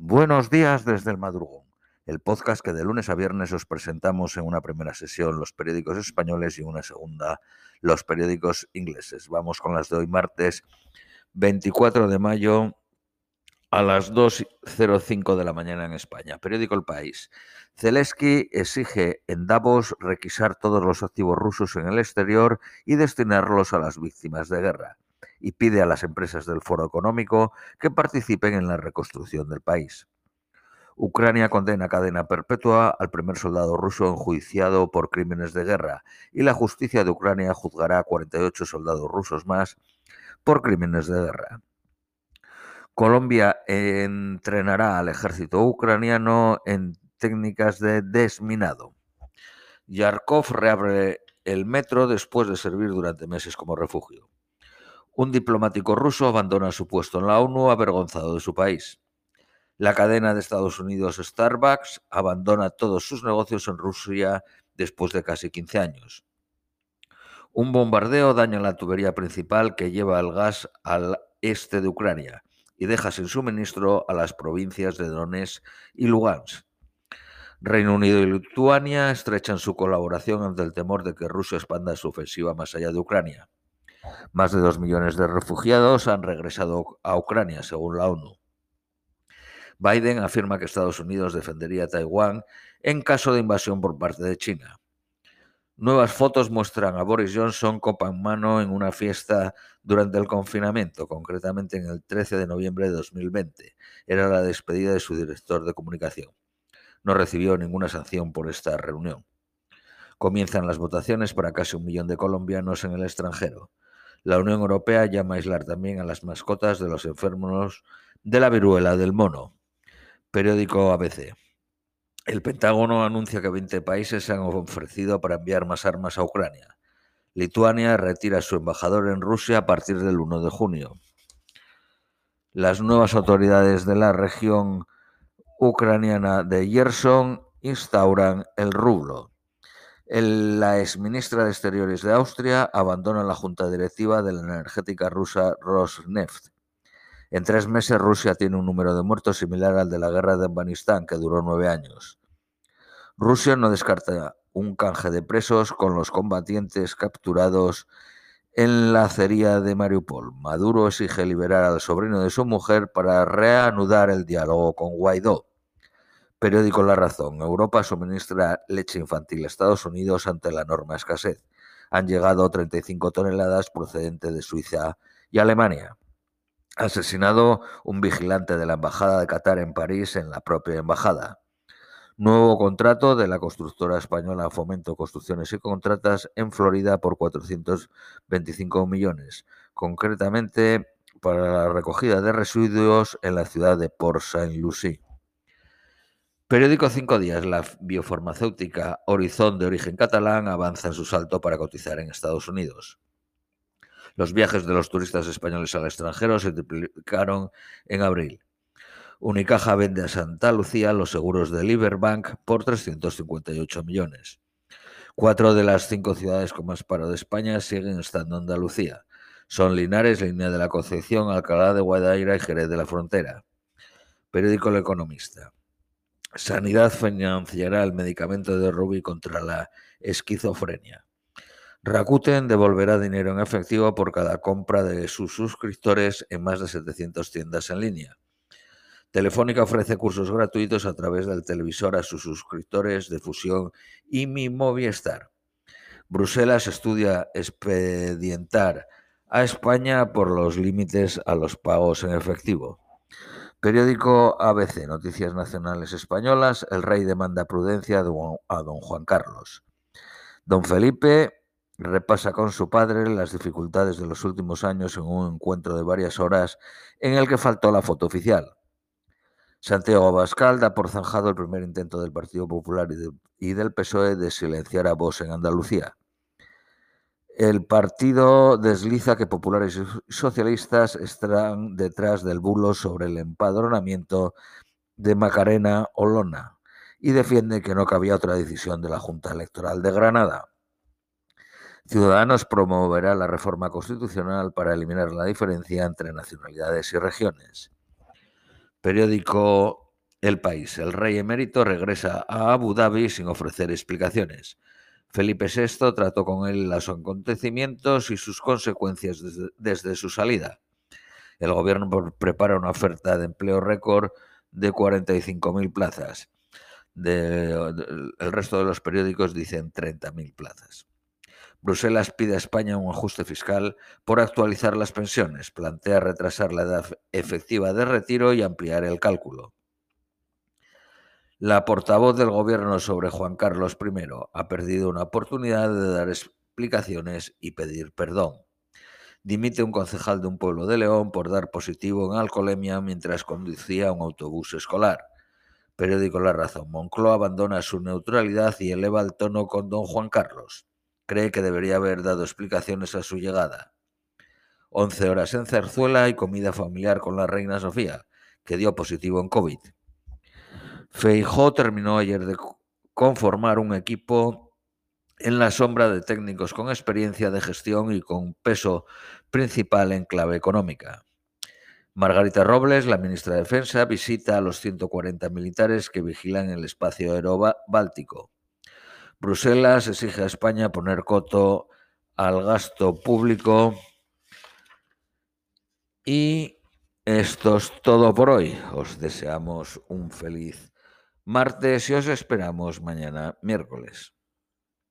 Buenos días desde el madrugón, el podcast que de lunes a viernes os presentamos en una primera sesión los periódicos españoles y una segunda los periódicos ingleses. Vamos con las de hoy martes 24 de mayo a las 2.05 de la mañana en España. Periódico El País. Zelensky exige en Davos requisar todos los activos rusos en el exterior y destinarlos a las víctimas de guerra y pide a las empresas del Foro Económico que participen en la reconstrucción del país. Ucrania condena cadena perpetua al primer soldado ruso enjuiciado por crímenes de guerra y la justicia de Ucrania juzgará a 48 soldados rusos más por crímenes de guerra. Colombia entrenará al ejército ucraniano en técnicas de desminado. Yarkov reabre el metro después de servir durante meses como refugio. Un diplomático ruso abandona su puesto en la ONU avergonzado de su país. La cadena de Estados Unidos Starbucks abandona todos sus negocios en Rusia después de casi 15 años. Un bombardeo daña la tubería principal que lleva el gas al este de Ucrania y deja sin suministro a las provincias de Donetsk y Lugansk. Reino Unido y Lituania estrechan su colaboración ante el temor de que Rusia expanda su ofensiva más allá de Ucrania. Más de dos millones de refugiados han regresado a Ucrania, según la ONU. Biden afirma que Estados Unidos defendería a Taiwán en caso de invasión por parte de China. Nuevas fotos muestran a Boris Johnson copa en mano en una fiesta durante el confinamiento, concretamente en el 13 de noviembre de 2020. Era la despedida de su director de comunicación. No recibió ninguna sanción por esta reunión. Comienzan las votaciones para casi un millón de colombianos en el extranjero. La Unión Europea llama a aislar también a las mascotas de los enfermos de la viruela del mono. Periódico ABC. El Pentágono anuncia que 20 países se han ofrecido para enviar más armas a Ucrania. Lituania retira a su embajador en Rusia a partir del 1 de junio. Las nuevas autoridades de la región ucraniana de Yerson instauran el rublo la exministra de Exteriores de Austria abandona la junta directiva de la energética rusa Rosneft. En tres meses Rusia tiene un número de muertos similar al de la guerra de Afganistán, que duró nueve años. Rusia no descarta un canje de presos con los combatientes capturados en la acería de Mariupol. Maduro exige liberar al sobrino de su mujer para reanudar el diálogo con Guaidó. Periódico La Razón. Europa suministra leche infantil a Estados Unidos ante la norma escasez. Han llegado 35 toneladas procedentes de Suiza y Alemania. Asesinado un vigilante de la Embajada de Qatar en París en la propia embajada. Nuevo contrato de la constructora española Fomento Construcciones y Contratas en Florida por 425 millones, concretamente para la recogida de residuos en la ciudad de Port Saint Lucie. Periódico Cinco Días. La biofarmacéutica Horizon de origen catalán avanza en su salto para cotizar en Estados Unidos. Los viajes de los turistas españoles al extranjero se triplicaron en abril. Unicaja vende a Santa Lucía los seguros de Liberbank por 358 millones. Cuatro de las cinco ciudades con más paro de España siguen estando en Andalucía. Son Linares, Línea de la Concepción, Alcalá de Guadaira y Jerez de la Frontera. Periódico El Economista. Sanidad financiará el medicamento de Ruby contra la esquizofrenia. Rakuten devolverá dinero en efectivo por cada compra de sus suscriptores en más de 700 tiendas en línea. Telefónica ofrece cursos gratuitos a través del televisor a sus suscriptores de Fusión y Mi Movistar. Bruselas estudia expedientar a España por los límites a los pagos en efectivo. Periódico ABC, Noticias Nacionales Españolas, el rey demanda prudencia a don Juan Carlos. Don Felipe repasa con su padre las dificultades de los últimos años en un encuentro de varias horas en el que faltó la foto oficial. Santiago Abascal da por zanjado el primer intento del Partido Popular y, del PSOE de silenciar a Vox en Andalucía. El partido desliza que populares y socialistas están detrás del bulo sobre el empadronamiento de Macarena Olona y defiende que no cabía otra decisión de la Junta Electoral de Granada. Ciudadanos promoverá la reforma constitucional para eliminar la diferencia entre nacionalidades y regiones. Periódico El país. El rey emérito regresa a Abu Dhabi sin ofrecer explicaciones. Felipe VI trató con él los acontecimientos y sus consecuencias desde, su salida. El gobierno prepara una oferta de empleo récord de 45.000 plazas. De, el resto de los periódicos dicen 30.000 plazas. Bruselas pide a España un ajuste fiscal por actualizar las pensiones, plantea retrasar la edad efectiva de retiro y ampliar el cálculo. La portavoz del gobierno sobre Juan Carlos I ha perdido una oportunidad de dar explicaciones y pedir perdón. Dimite un concejal de un pueblo de León por dar positivo en alcoholemia mientras conducía un autobús escolar. Periódico La Razón. Moncloa abandona su neutralidad y eleva el tono con don Juan Carlos cree que debería haber dado explicaciones a su llegada. Once horas en Cerzuela y comida familiar con la reina Sofía, que dio positivo en COVID. Feijó terminó ayer de conformar un equipo en la sombra de técnicos con experiencia de gestión y con peso principal en clave económica. Margarita Robles, la ministra de Defensa, visita a los 140 militares que vigilan el espacio aéreo báltico. Bruselas exige a España poner coto al gasto público y esto es todo por hoy. Os deseamos un feliz martes y os esperamos mañana miércoles.